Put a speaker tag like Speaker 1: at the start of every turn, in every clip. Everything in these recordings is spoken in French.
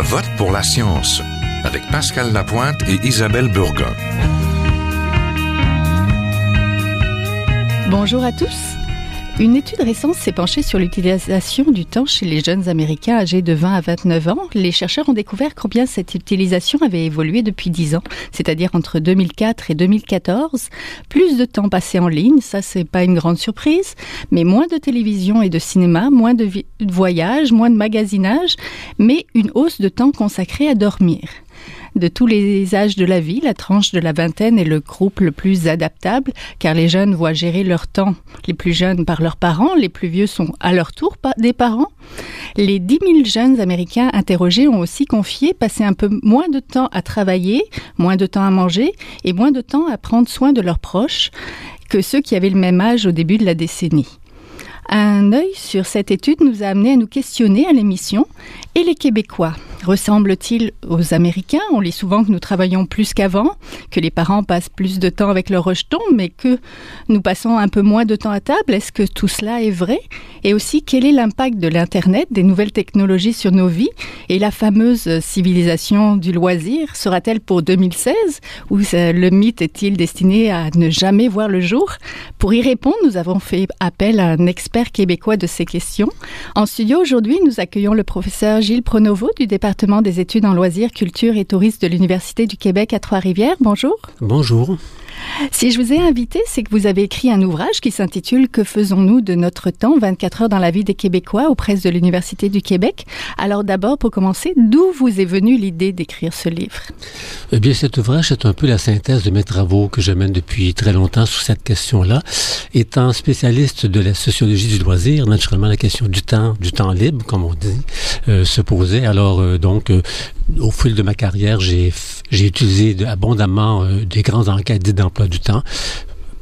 Speaker 1: Vote pour la science avec Pascal Lapointe et Isabelle Burgon.
Speaker 2: Bonjour à tous. Une étude récente s'est penchée sur l'utilisation du temps chez les jeunes Américains âgés de 20 à 29 ans. Les chercheurs ont découvert combien cette utilisation avait évolué depuis 10 ans, c'est-à-dire entre 2004 et 2014. Plus de temps passé en ligne, ça c'est pas une grande surprise, mais moins de télévision et de cinéma, moins de voyages, moins de magasinage, mais une hausse de temps consacré à dormir de tous les âges de la vie. La tranche de la vingtaine est le groupe le plus adaptable, car les jeunes voient gérer leur temps, les plus jeunes par leurs parents, les plus vieux sont à leur tour des parents. Les 10 000 jeunes Américains interrogés ont aussi confié passer un peu moins de temps à travailler, moins de temps à manger et moins de temps à prendre soin de leurs proches que ceux qui avaient le même âge au début de la décennie. Un œil sur cette étude nous a amené à nous questionner à l'émission et les Québécois ressemblent-ils aux Américains? On lit souvent que nous travaillons plus qu'avant, que les parents passent plus de temps avec leurs rejetons, mais que nous passons un peu moins de temps à table. Est-ce que tout cela est vrai? Et aussi, quel est l'impact de l'Internet, des nouvelles technologies sur nos vies? Et la fameuse civilisation du loisir sera-t-elle pour 2016 Ou le mythe est-il destiné à ne jamais voir le jour? Pour y répondre, nous avons fait appel à un expert québécois de ces questions. En studio aujourd'hui, nous accueillons le professeur Gilles Pronovo du département des études en loisirs, culture et tourisme de l'Université du Québec à Trois-Rivières. Bonjour.
Speaker 3: Bonjour.
Speaker 2: Si je vous ai invité, c'est que vous avez écrit un ouvrage qui s'intitule Que faisons-nous de notre temps 24 heures dans la vie des Québécois aux presses de l'Université du Québec? Alors d'abord, pour commencer, d'où vous est venue l'idée d'écrire ce livre?
Speaker 3: Eh bien, cet ouvrage est un peu la synthèse de mes travaux que je mène depuis très longtemps sur cette question-là. Étant spécialiste de la sociologie du loisir, naturellement, la question du temps, du temps libre, comme on dit, euh, se posait. Alors, euh, donc, euh, au fil de ma carrière, j'ai utilisé abondamment des grandes enquêtes d'emploi du temps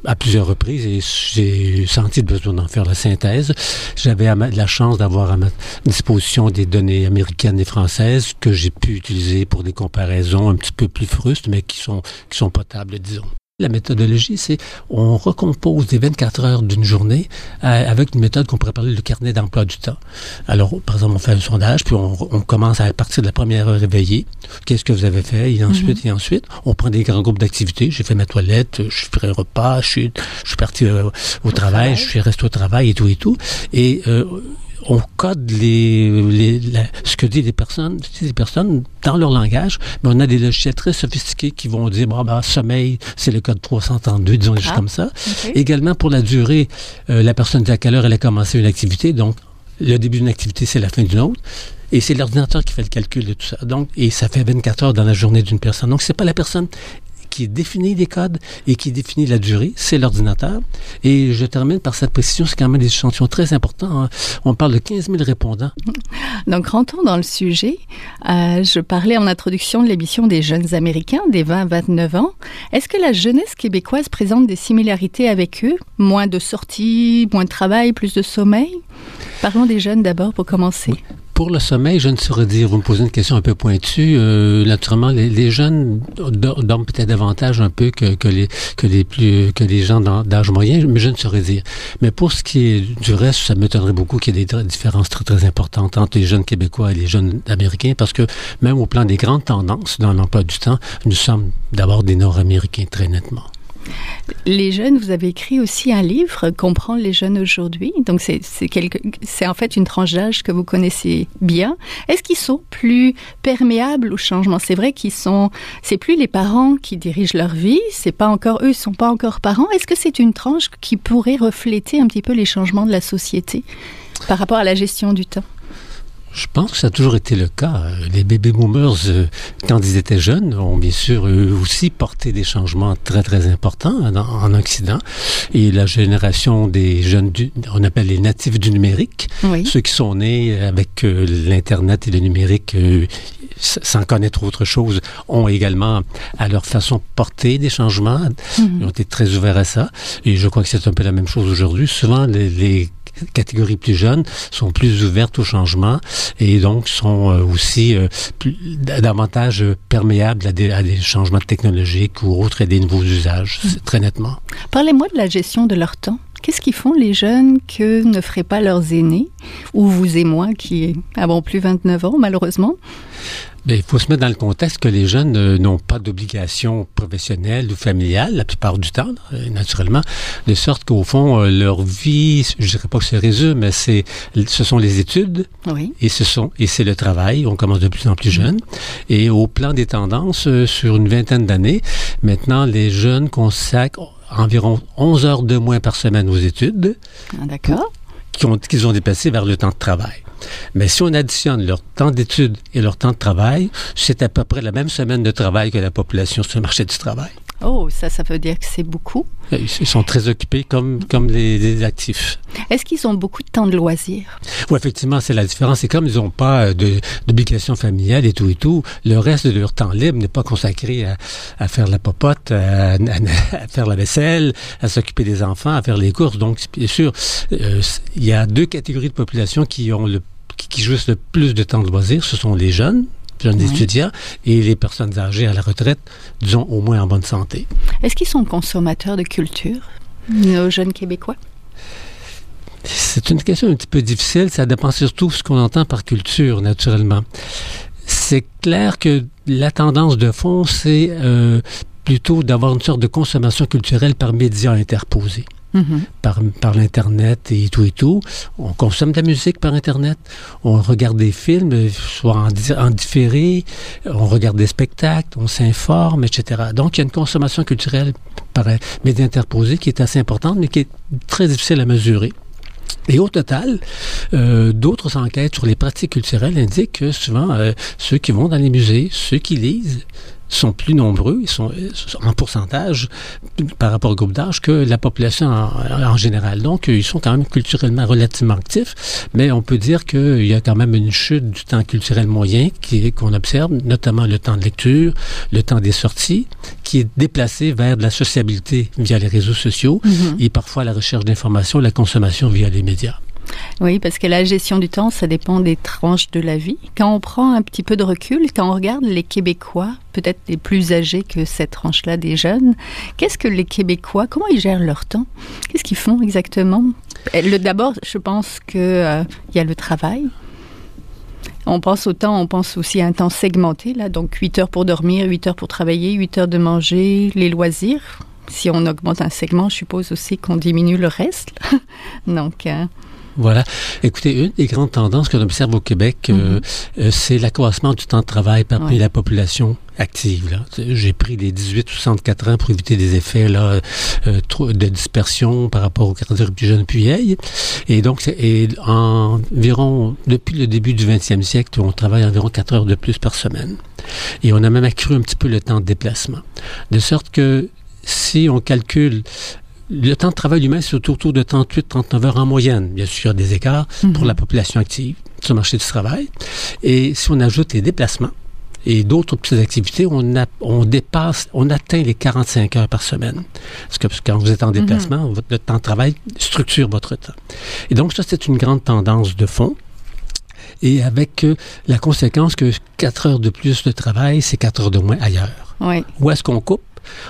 Speaker 3: à plusieurs reprises et j'ai senti le besoin d'en faire la synthèse. J'avais la chance d'avoir à ma disposition des données américaines et françaises que j'ai pu utiliser pour des comparaisons un petit peu plus frustes, mais qui sont, qui sont potables, disons. La méthodologie, c'est on recompose les 24 heures d'une journée euh, avec une méthode qu'on pourrait parler le carnet d'emploi du temps. Alors, par exemple, on fait un sondage, puis on, commence à partir de la première heure réveillée. Qu'est-ce que vous avez fait? Et ensuite, mhm. et ensuite, on prend des grands groupes d'activités. J'ai fait ma toilette, je fais un repas, je suis, je suis parti euh, au, travail, je suis resté au travail et tout et tout. Et euh, on code les, ce que disent les personnes, les personnes dans leur langage, mais on a des logiciels très sophistiqués qui vont dire, bon, ben, sommeil, c'est le code 332, disons juste ah, comme ça. Également, pour la durée, euh, la personne dit à quelle heure elle a commencé une activité, donc le début d'une activité, c'est la fin d'une autre. Et c'est l'ordinateur qui fait le calcul de tout ça. Donc, et ça fait 24 heures dans la journée d'une personne. Donc, c'est pas la personne qui définit les codes et qui définit la durée, c'est l'ordinateur. Et je termine par cette précision, c'est quand même des échantillons très importants. Hein. On parle de 15 000 répondants.
Speaker 2: Donc, rentrons dans le sujet. Euh, je parlais en introduction de l'émission des jeunes Américains, des 20-29 ans. Est-ce que la jeunesse québécoise présente des similarités avec eux? Moins de sorties, moins de travail, plus de sommeil? Parlons des jeunes d'abord pour commencer.
Speaker 3: Pour le sommeil, je ne saurais dire. Vous me posez une question un peu pointue. Euh, naturellement, les, jeunes dorment peut-être davantage un peu que, les que les plus que les gens d'âge moyen, mais je ne saurais dire. Mais pour ce qui est du reste, ça m'étonnerait beaucoup qu'il y ait des différences très très importantes entre les jeunes québécois et les jeunes américains, parce que même au plan des grandes tendances dans l'emploi du temps, nous sommes d'abord des Nord-Américains très nettement.
Speaker 2: Les jeunes, vous avez écrit aussi un livre, Comprendre les jeunes aujourd'hui. Donc, c'est en fait une tranche d'âge que vous connaissez bien. Est-ce qu'ils sont plus perméables au changement? C'est vrai qu'ils sont, c'est plus les parents qui dirigent leur vie, c'est pas encore eux, ils sont pas encore parents. Est-ce que c'est une tranche qui pourrait refléter un petit peu les changements de la société par rapport à la gestion du temps?
Speaker 3: Je pense que ça a toujours été le cas. Les baby boomers, euh, quand ils étaient jeunes, ont bien sûr eux aussi porté des changements très très importants en, Occident. Et la génération des jeunes, on appelle les natifs du numérique, ceux qui sont nés avec euh, l'internet et le numérique euh, sans connaître autre chose, ont également à leur façon porté des changements. Mhm. Ils ont été très ouverts à ça. Et je crois que c'est un peu la même chose aujourd'hui. Souvent, les, les catégories plus jeunes sont plus ouvertes au changement et donc sont euh, aussi euh, davantage perméables à des, à des, changements technologiques ou autres et des nouveaux usages, mm. très nettement.
Speaker 2: Parlez-moi de la gestion de leur temps. Qu'est-ce qu'ils font les jeunes que ne feraient pas leurs aînés, ou vous et moi qui avons plus 29 ans malheureusement?
Speaker 3: Bien, il faut se mettre dans le contexte que les jeunes euh, n'ont pas d'obligation professionnelle ou familiale la plupart du temps, euh, naturellement, de sorte qu'au fond, euh, leur vie, je dirais pas que se résume, mais c'est, ce sont les études
Speaker 2: Oui.
Speaker 3: et ce sont et c'est le travail. On commence de plus en plus jeune. Et au plan des tendances, sur une vingtaine d'années, maintenant, les jeunes consacrent environ 11 heures de moins par semaine aux études
Speaker 2: Ah, D'accord.
Speaker 3: qui ont- qu'ils ont déplacé vers le temps de travail. Mais si on additionne leur temps d'études et leur temps de travail, c'est à peu près la même semaine de travail que la population sur le marché du travail.
Speaker 2: Oh, ça, ça veut dire que c'est beaucoup.
Speaker 3: Ils sont très occupés comme, comme les, les actifs.
Speaker 2: Est-ce qu'ils ont beaucoup de temps de loisirs
Speaker 3: Oui, effectivement, c'est la différence. C'est comme ils n'ont pas euh, d'obligation familiale et tout et tout, le reste de leur temps libre n'est pas consacré à, à faire la popote, à, à- à faire la vaisselle, à s'occuper des enfants, à faire les courses. Donc, bien sûr, euh, il y a deux catégories de population qui ont le qui, qui jouissent le plus de temps de loisirs. Ce sont les jeunes, jeunes
Speaker 2: Oui.
Speaker 3: étudiants, et les personnes âgées à la retraite, disons au moins en bonne santé.
Speaker 2: Est-ce qu'ils sont consommateurs de culture, nos jeunes Québécois?
Speaker 3: C'est une question un petit peu difficile. Ça dépend surtout de ce qu'on entend par culture, naturellement. C'est clair que la tendance de fond, c'est euh, plutôt d'avoir une sorte de consommation culturelle par médias interposés,
Speaker 2: Mhm.
Speaker 3: par, par l'Internet et tout et tout. On consomme de la musique par Internet, on regarde des films, euh, soit en, di- en différé, on regarde des spectacles, on s'informe, etc. Donc, il y a une consommation culturelle par médias interposés qui est assez importante, mais qui est très difficile à mesurer. Et au total, euh, d'autres enquêtes sur les pratiques culturelles indiquent que souvent, euh, ceux qui vont dans les musées, ceux qui lisent, sont plus nombreux, ils sont euh, en pourcentage par rapport au groupe d'âge que la population en, en général. Donc, ils sont quand même culturellement relativement actifs, mais on peut dire qu'il y a quand même une chute du temps culturel moyen qu'on observe, notamment le temps de lecture, le temps des sorties, qui est déplacé vers de la sociabilité via les réseaux sociaux
Speaker 2: Mhm.
Speaker 3: et parfois la recherche d'informations, la consommation via les médias.
Speaker 2: Oui, parce que la gestion du temps, ça dépend des tranches de la vie. Quand on prend un petit peu de recul, quand on regarde les Québécois, peut-être les plus âgés que cette tranche-là des jeunes, qu'est-ce que les Québécois, comment ils gèrent leur temps? Qu'est-ce qu'ils font exactement? Eh, D'abord, je pense que euh, y a le travail. On pense au temps, on pense aussi à un temps segmenté, là, donc 8 heures pour dormir, 8 heures pour travailler, 8 heures de manger, les loisirs. Si on augmente un segment, je suppose aussi qu'on diminue le reste. donc, euh,
Speaker 3: Voilà. Écoutez, une des grandes tendances qu'on observe au Québec, euh, euh, c'est l'accroissement du temps de travail parmi
Speaker 2: Ouais.
Speaker 3: la population active. J'ai pris les 18-64 ans pour éviter des effets là, euh, de dispersion par rapport aux caractères plus jeunes plus vieilles. Et donc, et environ, depuis le début du 20e siècle, on travaille environ 4 heures de plus par semaine. Et on a même accru un petit peu le temps de déplacement. De sorte que si on calcule le temps de travail humain, c'est autour de 38-39 heures en moyenne. Bien sûr, il y a des écarts pour la population active sur le marché du travail. Et si on ajoute les déplacements et d'autres petites activités, on, a- on dépasse, on atteint les 45 heures par semaine. Parce que, parce que quand vous êtes en déplacement, votre le temps de travail structure votre temps. Et donc, ça, c'est une grande tendance de fond. Et avec euh, la conséquence que 4 heures de plus de travail, c'est 4 heures de moins ailleurs.
Speaker 2: oui.
Speaker 3: Où est-ce qu'on coupe?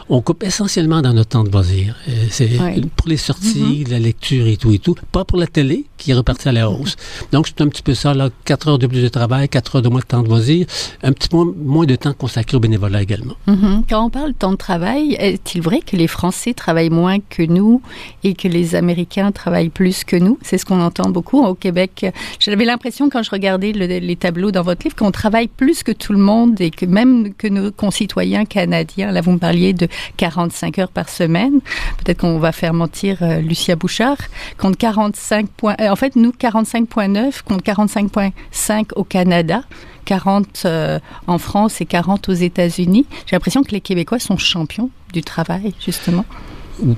Speaker 3: On coupe essentiellement dans notre temps de loisir. Euh, C'est
Speaker 2: Ouais.
Speaker 3: pour les sorties, la lecture et tout et tout. Pas pour la télé, qui est repartie à la hausse. Donc, c'est un petit peu ça, là. Quatre heures de plus de travail, quatre heures de moins de temps de loisir. Un petit peu moins, de temps consacré au bénévolat également.
Speaker 2: Mhm. Quand on parle de temps de travail, est-il vrai que les Français travaillent moins que nous et que les Américains travaillent plus que nous? C'est ce qu'on entend beaucoup au Québec. J'avais l'impression quand je regardais le- les tableaux dans votre livre qu'on travaille plus que tout le monde et que même que nos concitoyens canadiens. Là, vous me parliez de 45 heures par semaine. Peut-être qu'on va faire mentir euh, Lucia Bouchard. Contre 45 points, euh, en fait, nous 45.9 contre 45.5 au Canada. 40 euh, en France et 40 aux États-Unis. J'ai l'impression que les Québécois sont champions du travail, justement.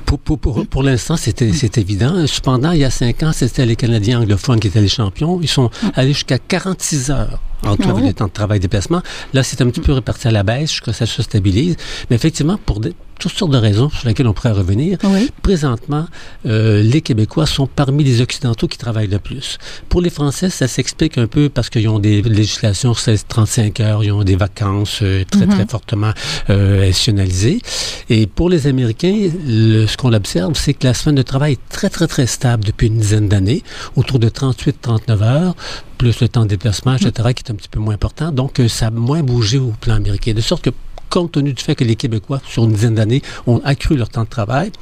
Speaker 3: Pour, pour, l'instant, c'était, c'est évident. Cependant, il y a cinq ans, c'était les Canadiens anglophones qui étaient les champions. Ils sont allés jusqu'à 46 heures entre oh. les temps de travail et déplacement. Là, c'est un petit peu réparti à la baisse jusqu'à ce que ça se stabilise. Mais effectivement, pour toutes sortes de raisons sur lesquelles on pourrait revenir. Présentement, euh, les Québécois sont parmi les Occidentaux qui travaillent le plus. Pour les Français, ça s'explique un peu parce qu'ils ont des législations 16-35 heures, ils ont des vacances euh, très, très mhm. fortement euh, institutionnalisées. Et pour les Américains, le, ce qu'on observe, c'est que la semaine de travail est très, très, très stable depuis une dizaine d'années, autour de 38-39 heures plus le temps de déplacement, etc., qui est un petit peu moins important. Donc, euh, ça a moins bougé au plan américain. De sorte que compte tenu du fait que les Québécois, sur une dizaine d'années, ont accru leur temps de travail,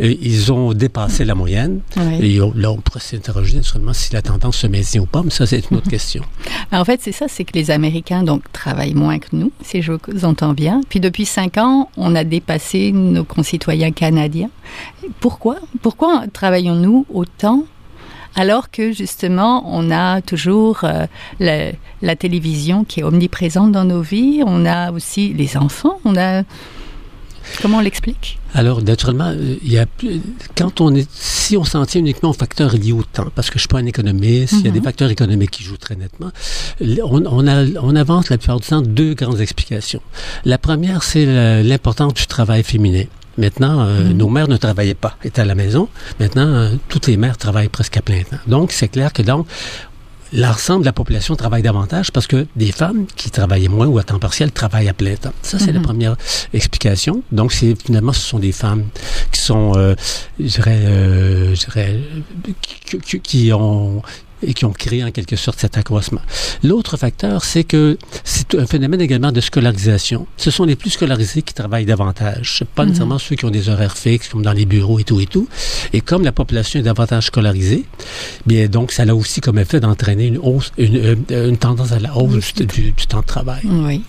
Speaker 3: et ils ont dépassé la moyenne. Et là, on pourrait s'interroger seulement si la tendance se maintient ou pas, mais ça, c'est une autre question.
Speaker 2: En fait, c'est ça, c'est que les Américains, donc, travaillent moins que nous, si je vous entends bien. Puis depuis cinq ans, on a dépassé nos concitoyens canadiens. Pourquoi? Pourquoi travaillons-nous autant alors que justement, on a toujours euh, la, télévision qui est omniprésente dans nos vies, on a aussi les enfants, on a... Comment on l'explique?
Speaker 3: Alors, naturellement, euh, il y a quand on est, si on s'en tient uniquement aux facteurs liés au temps, parce que je suis pas un économiste, il y a des mhm. facteurs économiques qui jouent très nettement. On, on, a, on avance la plupart du temps deux grandes explications. La première, c'est l'importance du travail féminin. Maintenant, euh, mhm. nos mères ne travaillaient pas, étaient à la maison. Maintenant, euh, toutes les mères travaillent presque à plein temps. Donc, c'est clair que donc, l'ensemble de la population travaille davantage parce que des femmes qui travaillaient moins ou à temps partiel travaillent à plein temps. Ça, c'est la mhm. première explication. Donc, c'est finalement, ce sont des femmes qui sont, euh, je dirais, euh, je dirais qui, qui, ont et qui ont créé en quelque sorte cet accroissement. L'autre facteur, c'est que c'est un phénomène également de scolarisation. Ce sont les plus scolarisés qui travaillent davantage. Pas mhm. nécessairement ceux qui ont des horaires fixes, comme dans les bureaux et tout et tout. Et comme la population est davantage scolarisée, bien donc ça a aussi comme effet d'entraîner une hausse, une, euh, une, tendance à la hausse du, du temps de travail.
Speaker 2: Oui.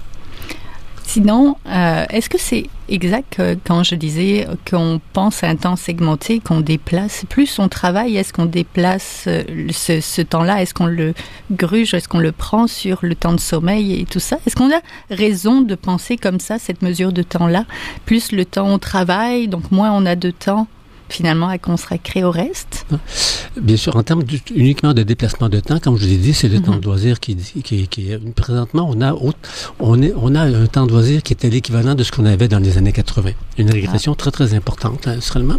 Speaker 2: Sinon, euh, est-ce que c'est exact quand je disais qu'on pense à un temps segmenté, qu'on déplace plus on travaille, est-ce qu'on déplace euh, ce, ce temps-là, est-ce qu'on le gruge, est-ce qu'on le prend sur le temps de sommeil et tout ça? Est-ce qu'on a raison de penser comme ça, cette mesure de temps-là Plus le temps au travail, donc moins on a de temps finalement à consacrer au reste
Speaker 3: Bien sûr, en termes uniquement de déplacement de temps, comme je l'ai dit, c'est le temps de mhm. loisir qui, qui, qui, présentement, on a, on, est, on a un temps de loisir qui était l'équivalent de ce qu'on avait dans les années 80. Une régression ah. très, très importante, naturellement.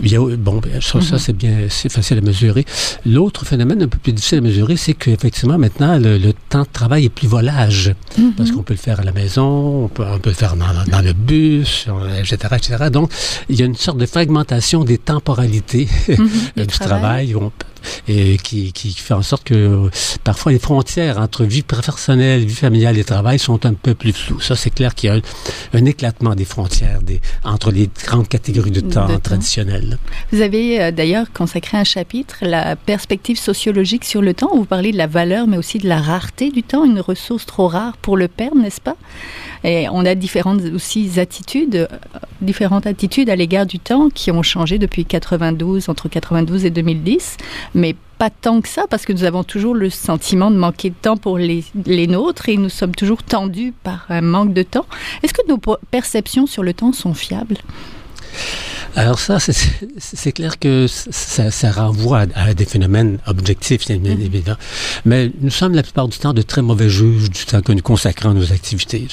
Speaker 3: Il y a, bon, ben, ça, ça mhm. c'est bien, c'est facile à mesurer. L'autre phénomène un peu plus difficile à mesurer, c'est qu'effectivement, maintenant, le, temps de travail est plus volage. Mhm. Parce qu'on peut le faire à la maison, on peut, on peut le faire dans, dans le bus, etc., etc. Donc, il y a une sorte de fragmentation des temporalités du travail et qui, qui, fait en sorte que parfois les frontières entre vie professionnelle, vie familiale et travail sont un peu plus floues. Ça, c'est clair qu'il y a un, éclatement des frontières des, entre les grandes catégories de temps traditionnelles.
Speaker 2: Vous avez euh, d'ailleurs consacré un chapitre, la perspective sociologique sur le temps, où vous parlez de la valeur, mais aussi de la rareté du temps, une ressource trop rare pour le perdre, n'est-ce pas? Et on a différentes aussi attitudes, euh, différentes attitudes à l'égard du temps qui ont changé depuis 92, entre 92 et 2010 mais pas tant que ça, parce que nous avons toujours le sentiment de manquer de temps pour les, les nôtres et nous sommes toujours tendus par un manque de temps. Est-ce que nos perceptions sur le temps sont fiables?
Speaker 3: Alors ça, c'est clair que ça, ça renvoie à, des phénomènes objectifs, c'est bien mm-hmm. évident. Mais nous sommes la plupart du temps de très mauvais juges du temps que nous consacrons à nos activités.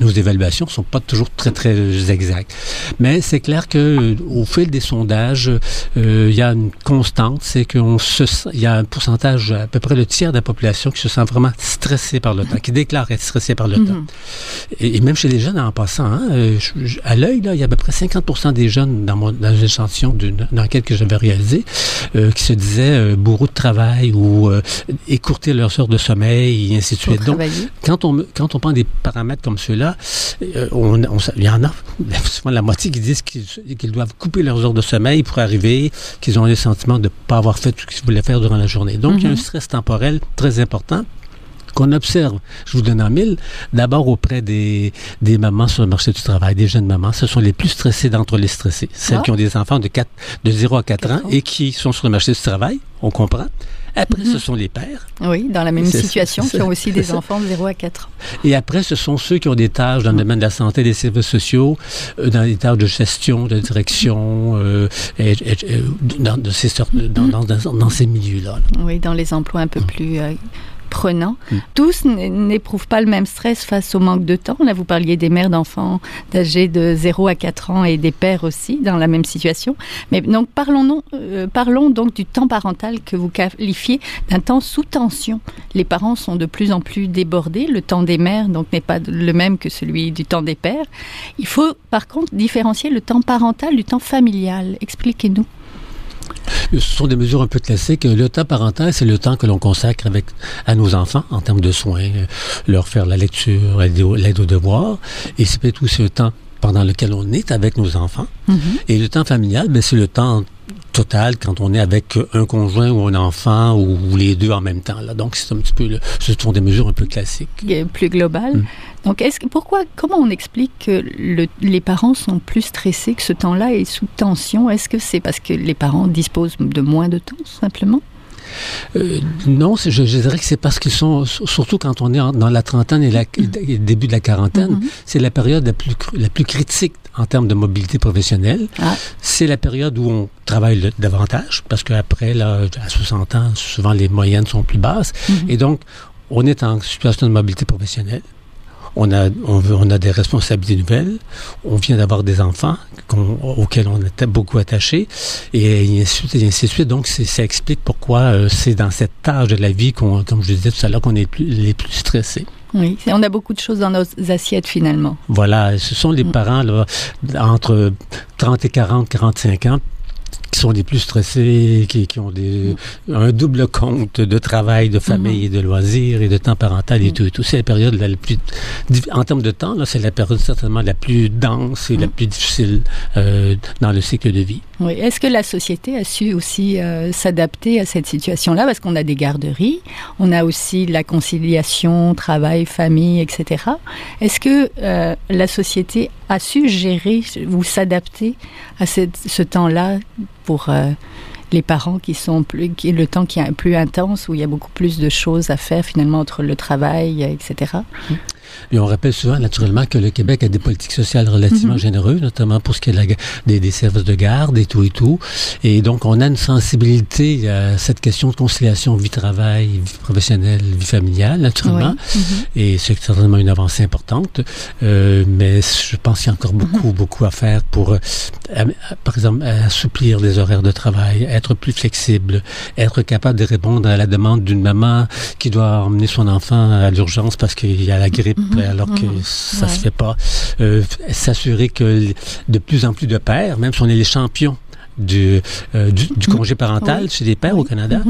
Speaker 3: nos évaluations sont pas toujours très, très exactes. Mais c'est clair que au fil des sondages, euh, il y a une constante, c'est qu'on se il y a un pourcentage, à peu près le tiers de la population qui se sent vraiment stressé par le temps, qui déclare être stressé par le mm-hmm. temps. Et, même chez les jeunes, en passant, hein, euh, à l'œil, là, il y a à peu près 50 des jeunes dans, mon, dans une échantillon d'une enquête que j'avais réalisée euh, qui se disaient euh, bourreaux de travail ou euh, écourter leurs heures de sommeil et ainsi de suite. Donc, quand on, quand on prend des paramètres comme ceux-là, on, on, il y en a souvent la moitié qui disent qu'ils doivent couper leurs heures de sommeil pour arriver, qu'ils ont le sentiment de ne pas avoir fait tout ce qu'ils voulaient faire durant la journée. Donc, il y a un mhm. stress temporel très important qu'on observe, je vous donne en mille, d'abord auprès des, des mamans sur le marché du travail, des jeunes mamans, ce sont les plus stressées d'entre les stressées. Celles ah. qui ont des enfants de, 4, de 0 à 4, ans, et qui sont sur le marché du travail, on comprend. Après, ce mhm. sont les pères.
Speaker 2: Oui, dans la même situation, qui ont aussi des enfants de 0 à 4 ans.
Speaker 3: Et après, ce sont ceux qui ont des tâches dans le domaine de la santé, des services sociaux, euh, dans des tâches de gestion, de direction, euh, et, dans, de ces sortes, dans, dans, dans, ces milieux-là.
Speaker 2: Oui, dans les emplois un peu plus... Euh, prenant. Mm. Tous n'éprouvent pas le même stress face au manque de temps. Là, vous parliez des mères d'enfants âgés de 0 à 4 ans et des pères aussi dans la même situation. Mais donc parlons, euh, parlons donc du temps parental que vous qualifiez d'un temps sous tension. Les parents sont de plus en plus débordés. Le temps des mères donc n'est pas le même que celui du temps des pères. Il faut par contre différencier le temps parental du temps familial. Expliquez-nous.
Speaker 3: Ce sont des mesures un peu classiques. Le temps parental, c'est le temps que l'on consacre avec, à nos enfants en termes de soins, leur faire la lecture, l'aide aux devoirs. Et c'est aussi le temps pendant lequel on est avec nos enfants. Mm-hmm. Et le temps familial, ben, c'est le temps total quand on est avec un conjoint ou un enfant ou, les deux en même temps. Là. Donc, c'est un petit peu, ce sont des mesures un peu classiques.
Speaker 2: Plus globales. Mm. Donc, est-ce que, pourquoi, comment on explique que les parents sont plus stressés, que ce temps-là est sous tension? Est-ce que c'est parce que les parents disposent de moins de temps, simplement?
Speaker 3: Euh, non, je, dirais que c'est parce qu'ils sont, surtout quand on est dans la trentaine et, le début de la quarantaine, mm-hmm. c'est la période la plus, la plus critique en termes de mobilité professionnelle. Ah. C'est la période où on travaille davantage, parce qu'après, là, à 60 ans, souvent les moyennes sont plus basses. Mm-hmm. Et donc, on est en situation de mobilité professionnelle on a, on, a des responsabilités nouvelles, on vient d'avoir des enfants auxquels on était beaucoup attaché, et ainsi de suite. Donc, ça explique pourquoi euh, c'est dans cette tâche de la vie, qu'on, comme je disais tout à l'heure, qu'on est les plus stressés.
Speaker 2: Oui, on a beaucoup de choses dans nos assiettes finalement.
Speaker 3: Voilà, ce sont les mm. parents là, entre 30 et 40, 45 ans qui sont les plus stressés, qui, qui ont des, un double compte de travail, de famille, et de loisirs et de temps parental et tout. Et tout. C'est la période la plus, en termes de temps, là, c'est la période certainement la plus dense et la plus difficile euh, dans le cycle de vie.
Speaker 2: Oui. Est-ce que la société a su aussi euh, s'adapter à cette situation-là? Parce qu'on a des garderies, on a aussi la conciliation, travail, famille, etc. Est-ce que euh, la société a su gérer ou s'adapter à ce temps-là pour euh, les parents qui sont plus, qui, le temps qui est plus intense, où il y a beaucoup plus de choses à faire finalement entre le travail, etc.
Speaker 3: Et on rappelle souvent, naturellement, que le Québec a des politiques sociales relativement mhm. généreuses, notamment pour ce qui est la, des, des, services de garde et tout et tout. Et donc, on a une sensibilité à cette question de conciliation vie-travail, vie professionnelle, vie familiale, naturellement. Mhm. Et c'est certainement une avancée importante. Euh, mais je pense qu'il y a encore beaucoup, mhm. beaucoup à faire pour, euh, par exemple, assouplir les horaires de travail, être plus flexible, être capable de répondre à la demande d'une maman qui doit emmener son enfant à l'urgence parce qu'il y a la grippe Mhm. alors que mhm. ça se fait pas. Euh, s'assurer que de plus en plus de pères, même si on est les champions du, euh, du, mhm. congé parental chez les pères au Canada,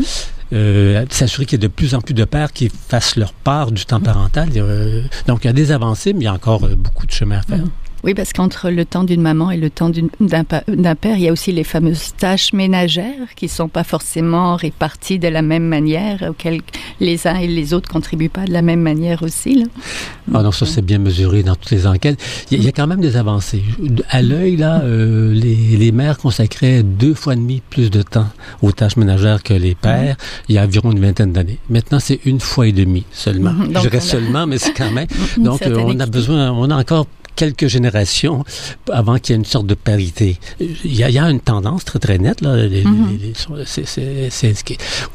Speaker 3: euh, s'assurer qu'il y a de plus en plus de pères qui fassent leur part du temps parental. donc, il y a des avancées, mais il y a encore beaucoup de chemin à faire.
Speaker 2: Oui, parce qu'entre le temps d'une maman et le temps d'un père, il y a aussi les fameuses tâches ménagères qui sont pas forcément réparties de la même manière, auxquelles les uns et les autres contribuent pas de la même manière aussi. Là.
Speaker 3: Ah non, ça c'est bien mesuré dans toutes les enquêtes. Il y, a, quand même des avancées. À l'œil, là, euh, les, les, mères consacraient deux fois et demi plus de temps aux tâches ménagères que les pères il y a environ une vingtaine d'années. Maintenant, c'est une fois et demi seulement. Je dirais seulement, mais c'est quand même. Donc, euh, on a besoin, on a encore quelques générations avant qu'il y ait une sorte de parité. Il y a, une tendance très très nette là,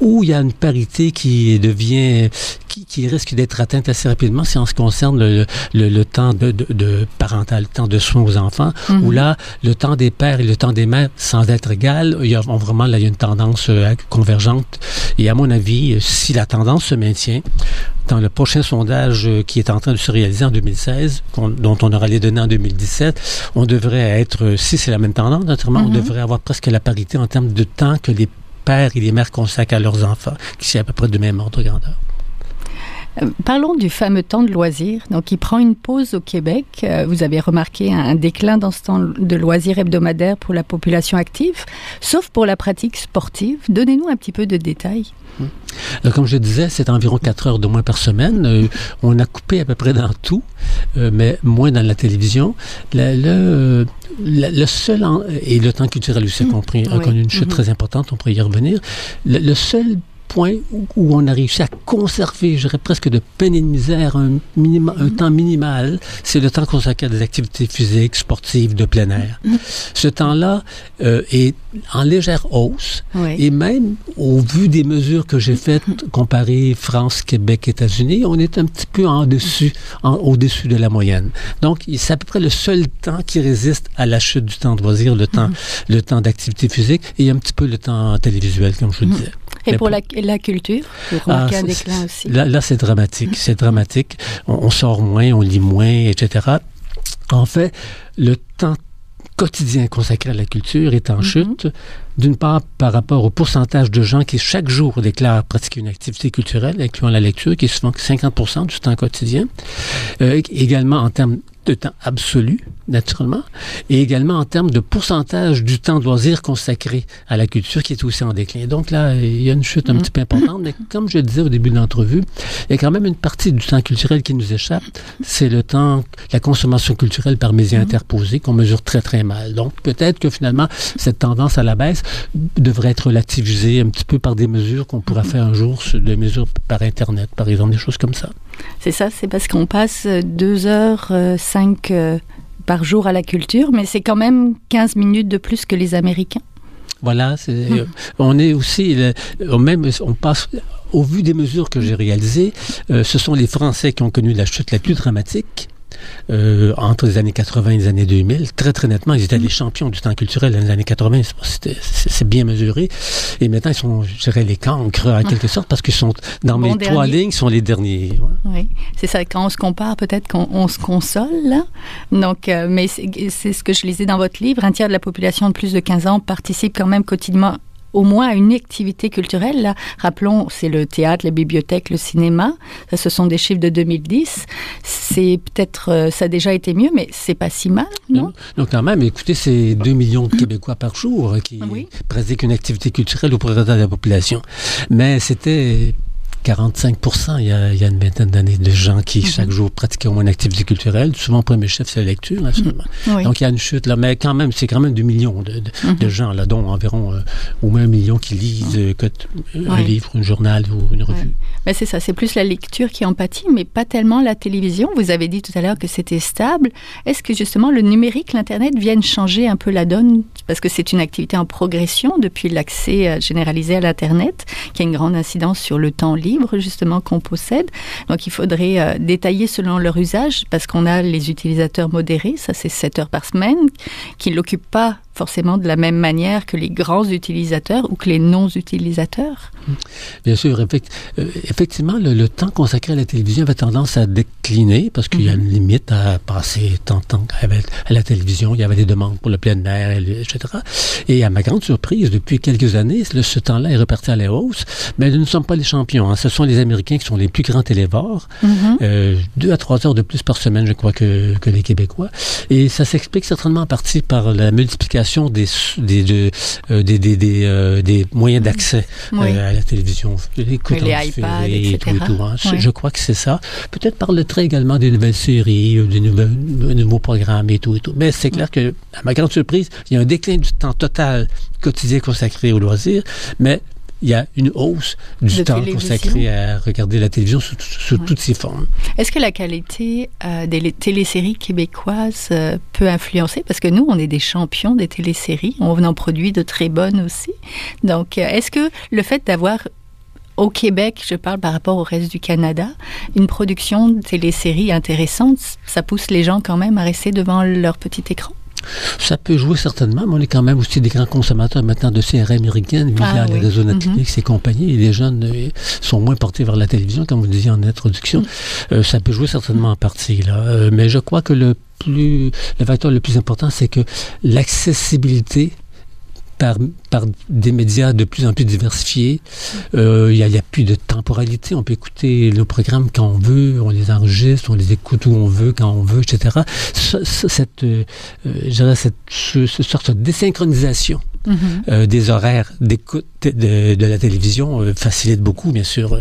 Speaker 3: où il y a une parité qui devient qui, risque d'être atteinte assez rapidement si on se concerne le, le, temps de, de, parental, le temps de soins aux enfants, mhm. où là, le temps des pères et le temps des mères, sans être égal, il y a vraiment là, il y a une tendance euh, convergente. Et à mon avis, si la tendance se maintient, dans le prochain sondage euh, qui est en train de se réaliser en 2016, dont on aura les données en 2017, on devrait être, si c'est la même tendance, naturellement, on mhm. devrait avoir presque la parité en termes de temps que les pères et les mères consacrent à leurs enfants, qui c'est à peu près de même ordre de grandeur.
Speaker 2: Euh, parlons du fameux temps de loisir. Donc, il prend une pause au Québec. Euh, vous avez remarqué un, déclin dans ce temps de loisir hebdomadaire pour la population active, sauf pour la pratique sportive. Donnez-nous un petit peu de détails.
Speaker 3: Alors, comme je disais, c'est environ 4 heures de moins par semaine. Euh, on a coupé à peu près dans tout, mais moins dans la télévision. Le, le, seul, et le temps culturel aussi a, compris, a connu une chute mm-hmm. très importante, on pourrait y revenir. le seul point où, on a réussi à conserver, je dirais presque de peine et de misère, un, minima, un temps minimal, c'est le temps consacré à des activités physiques, sportives, de plein air. Mm-hmm. Ce temps-là euh, est en légère hausse et même au vu des mesures que j'ai faites, comparées France, Québec, États-Unis, on est un petit peu en dessus, au-dessus de la moyenne. Donc, c'est à peu près le seul temps qui résiste à la chute du temps de loisir, le temps, mm-hmm. le temps d'activité physique et un petit peu le temps télévisuel, comme je vous mm-hmm. disais.
Speaker 2: Et pour la, la, culture, ah, un déclin aussi.
Speaker 3: Là, là c'est dramatique. C'est dramatique. On, on, sort moins, on lit moins, etc. En fait, le temps quotidien consacré à la culture est en mm-hmm. chute, d'une part par rapport au pourcentage de gens qui chaque jour déclarent pratiquer une activité culturelle, incluant la lecture, qui est souvent 50 du temps quotidien, euh, également en termes de temps absolu, naturellement, et également en termes de pourcentage du temps de loisir consacré à la culture qui est aussi en déclin. Donc là, il y a une chute un mm. petit peu importante, mais comme je le disais au début de l'entrevue, il y a quand même une partie du temps culturel qui nous échappe. C'est le temps, la consommation culturelle par médias mm. interposés qu'on mesure très très mal. Donc peut-être que finalement, cette tendance à la baisse devrait être relativisée un petit peu par des mesures qu'on pourra mm. faire un jour, des mesures par Internet, par exemple, des choses comme ça.
Speaker 2: C'est ça, c'est parce qu'on passe deux heures, euh, cinq euh, par jour à la culture, mais c'est quand même 15 minutes de plus que les Américains.
Speaker 3: Voilà, c'est, euh, on est aussi, même, on passe, au vu des mesures que j'ai réalisées, ce sont les Français qui ont connu la chute la plus dramatique. Euh, entre les années 80 et les années 2000. Très, très nettement, ils étaient les champions du temps culturel dans les années 80. C'est bien mesuré. Et maintenant, ils sont, je dirais, les cancres, en quelque sorte, parce qu'ils sont, dans mes trois lignes, ils sont les derniers.
Speaker 2: Oui, c'est ça. Quand on se compare, peut-être qu'on se console, là. Donc, euh, mais c'est ce que je lisais dans votre livre. Un tiers de la population de plus de 15 ans participe quand même quotidiennement au moins à une activité culturelle. Là, rappelons, c'est le théâtre, les bibliothèques, le cinéma. Ça, ce sont des chiffres de 2010. C'est peut-être, euh, ça a déjà été mieux, mais c'est pas si mal, non?
Speaker 3: Donc, quand même, écoutez, c'est 2 millions de Québécois par jour qui pratiquent une activité culturelle au progrès de la population. Mais c'était 45 il y, a, il y a une vingtaine d'années de gens qui, mhm. chaque jour, pratiquaient au moins une activité culturelle. Souvent, premier chef, c'est la lecture, absolument. Mhm. Donc, il y a une chute, là. Mais quand même, c'est quand même 2 millions de, de, de, mhm. gens, là, dont environ euh, au moins un million qui lisent euh, un livre, un journal ou une revue.
Speaker 2: Mais c'est ça, c'est plus la lecture qui empathie, mais pas tellement la télévision. Vous avez dit tout à l'heure que c'était stable. Est-ce que, justement, le numérique, l'Internet viennent changer un peu la donne? Parce que c'est une activité en progression depuis l'accès euh, généralisé à l'Internet, qui a une grande incidence sur le temps libre justement qu'on possède. Donc il faudrait euh, détailler selon leur usage parce qu'on a les utilisateurs modérés, ça c'est 7 heures par semaine, qui ne l'occupent pas forcément de la même manière que les grands utilisateurs ou que les non-utilisateurs?
Speaker 3: Bien sûr, euh, effectivement, le, temps consacré à la télévision avait tendance à décliner parce qu'il y a mhm. une limite à passer tant de temps à la télévision. Il y avait des demandes pour le plein air, etc. Et à ma grande surprise, depuis quelques années, ce temps-là est reparti à la hausse. Mais nous ne sommes pas les champions. Hein. Ce sont les Américains qui sont les plus grands télévores. Mhm. Euh, deux à trois heures de plus par semaine, je crois, que, que les Québécois. Et ça s'explique certainement en partie par la multiplication des, des, euh, des, des, des, euh, des, moyens d'accès euh, à la télévision.
Speaker 2: Les, les iPads, etc. Et tout,
Speaker 3: hein. Je crois que c'est ça. Peut-être par le trait également des nouvelles séries, des, nouvelles, nouveaux programmes et tout et tout. Mais c'est clair que, à ma grande surprise, il y a un déclin du temps total quotidien consacré au loisir, mais il y a une hausse du temps consacré à regarder la télévision sous, toutes ses formes.
Speaker 2: Est-ce que la qualité euh, des téléséries québécoises euh, peut influencer? Parce que nous, on est des champions des téléséries. On en produit de très bonnes aussi. Donc, euh, est-ce que le fait d'avoir au Québec, je parle par rapport au reste du Canada, une production de téléséries intéressante, ça pousse les gens quand même à rester devant leur petit écran?
Speaker 3: Ça peut jouer certainement, mais on est quand même aussi des grands consommateurs maintenant de séries américaines via ah les réseaux mhm. Netflix et compagnie. Et les jeunes euh, sont moins portés vers la télévision, comme vous disiez en introduction. Mhm. Euh, ça peut jouer certainement en partie, là. Euh, mais je crois que le plus, le facteur le plus important, c'est que l'accessibilité par, par des médias de plus en plus diversifiés. Euh, il n'y a, a, plus de temporalité. On peut écouter nos programmes quand on veut, on les enregistre, on les écoute où on veut, quand on veut, etc. cette, euh, cette, sorte de désynchronisation mhm. des horaires d'écoute de, la télévision facilite beaucoup, bien sûr,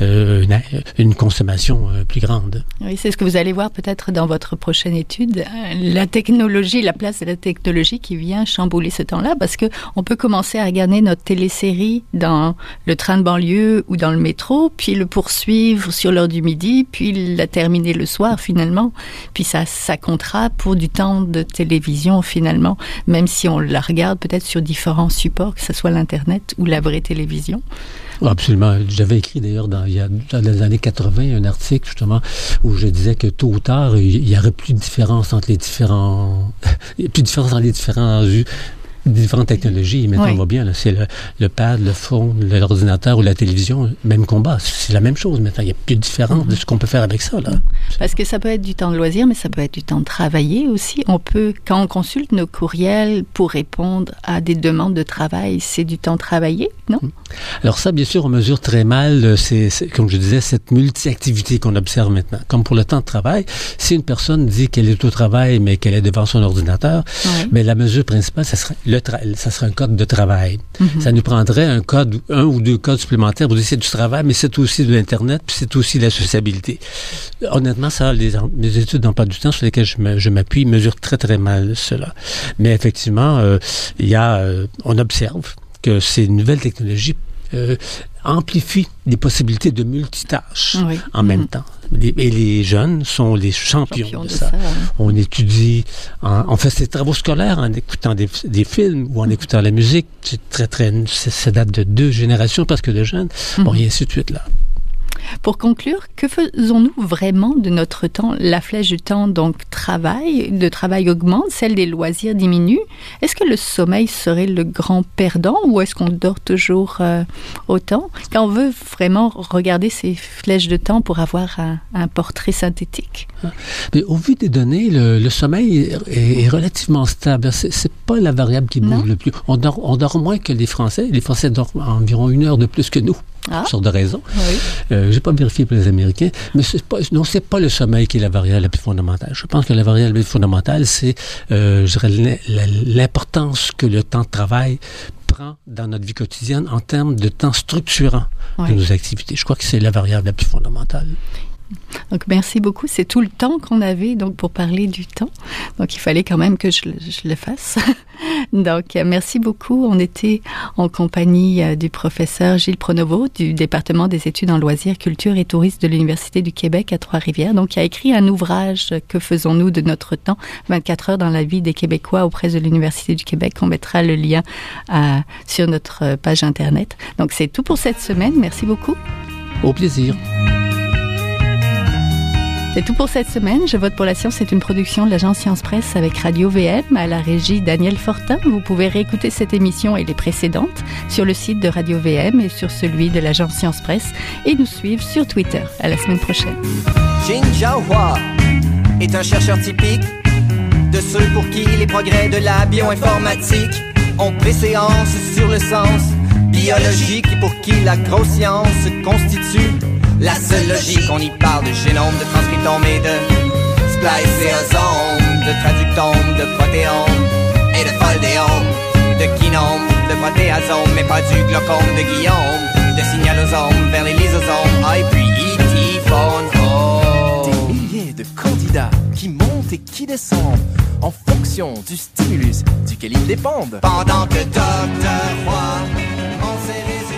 Speaker 3: une, une, consommation plus grande.
Speaker 2: Oui, c'est ce que vous allez voir peut-être dans votre prochaine étude. La technologie, la place de la technologie qui vient chambouler ce temps-là, parce que on peut commencer à regarder notre télésérie dans le train de banlieue ou dans le métro, puis le poursuivre sur l'heure du midi, puis la terminer le soir finalement. Puis ça, ça comptera pour du temps de télévision finalement, même si on la regarde peut-être sur différents supports, que ce soit l'Internet ou la vraie télévision.
Speaker 3: Absolument. J'avais écrit d'ailleurs dans les années 80 un article justement où je disais que tôt ou tard, il n'y aurait plus de différence entre les différents, plus de différence entre les différents différentes technologies. Maintenant, on voit bien, c'est le, pad, le phone, l'ordinateur ou la télévision, même combat. C'est la même chose maintenant. Il n'y a plus de différence de ce qu'on peut faire avec ça. Là.
Speaker 2: Parce que ça peut être du temps de loisir, mais ça peut être du temps de travailler aussi. On peut, quand on consulte nos courriels pour répondre à des demandes de travail, c'est du temps travaillé, non? Mm.
Speaker 3: Alors ça, bien sûr, on mesure très mal, euh, c'est, comme je disais, cette multi-activité qu'on observe maintenant. Comme pour le temps de travail, si une personne dit qu'elle est au travail, mais qu'elle est devant son ordinateur, mais la mesure principale, ça serait le ça serait un code de travail. Mhm. Ça nous prendrait un code, un ou deux codes supplémentaires pour dire c'est du travail, mais c'est aussi de l'Internet, puis c'est aussi de la sociabilité. Honnêtement, ça, les, les études pas du temps sur lesquelles je m'appuie mesurent très, très mal cela. Mais effectivement, euh, il y a, euh, on observe que ces nouvelles technologies euh, amplifient les possibilités de multitâches en même mhm. temps et les jeunes sont les champions, de, ça. On étudie, on fait ses travaux scolaires en écoutant des, films ou en écoutant la musique. C'est très, très, ça date de deux générations parce que de jeunes. Bon, mhm. et ainsi de suite, là.
Speaker 2: Pour conclure, que faisons-nous vraiment de notre temps? La flèche du temps, donc, travail, de travail augmente, celle des loisirs diminue. Est-ce que le sommeil serait le grand perdant ou est-ce qu'on dort toujours euh, autant? Quand on veut vraiment regarder ces flèches de temps pour avoir un, portrait synthétique.
Speaker 3: Mais au vu des données, le, sommeil est, relativement stable. C'est pas la variable qui bouge le plus. On dort, on dort moins que les Français. Les Français dorment environ une heure de plus que nous. Ah. Sortes de raisons. Oui. Euh, j'ai pas vérifié pour les Américains, mais c'est pas, non, c'est pas le sommeil qui est la variable la plus fondamentale. Je pense que la variable la plus fondamentale, c'est, euh, je dirais, l'importance que le temps de travail prend dans notre vie quotidienne en termes de temps structurant de nos activités. Je crois que c'est la variable la plus fondamentale.
Speaker 2: Donc merci beaucoup. C'est tout le temps qu'on avait donc pour parler du temps. Donc il fallait quand même que je, le fasse. donc merci beaucoup. On était en compagnie euh, du professeur Gilles Pronovo du département des études en loisirs, culture et tourisme de l'université du Québec à Trois-Rivières. Donc il a écrit un ouvrage Que faisons-nous de notre temps? 24 heures dans la vie des Québécois auprès de l'université du Québec. On mettra le lien euh, sur notre page internet. Donc c'est tout pour cette semaine. Merci beaucoup.
Speaker 3: Au plaisir.
Speaker 2: C'est tout pour cette semaine. Je vote pour la science. C'est une production de l'agence Science Presse avec Radio VM à la régie Daniel Fortin. Vous pouvez réécouter cette émission et les précédentes sur le site de Radio VM et sur celui de l'agence Science Presse et nous suivre sur Twitter. À la semaine prochaine.
Speaker 4: Jin Jiahua est un chercheur typique de ceux pour qui les progrès de la bioinformatique ont préséance sur le sens biologique et pour qui la grosse constitue la seule logique, on y parle de génome, de transcriptome et de spliceosome, de traductome, de protéome et de foldéome, de kinome, de protéasome, mais pas du glaucome de Guillaume, de signalosome vers les lysosomes, ah, et puis E.T.
Speaker 5: Des milliers de candidats qui montent et qui descendent en fonction du stimulus duquel ils dépendent.
Speaker 4: Pendant que Docteur Roy en ses résultats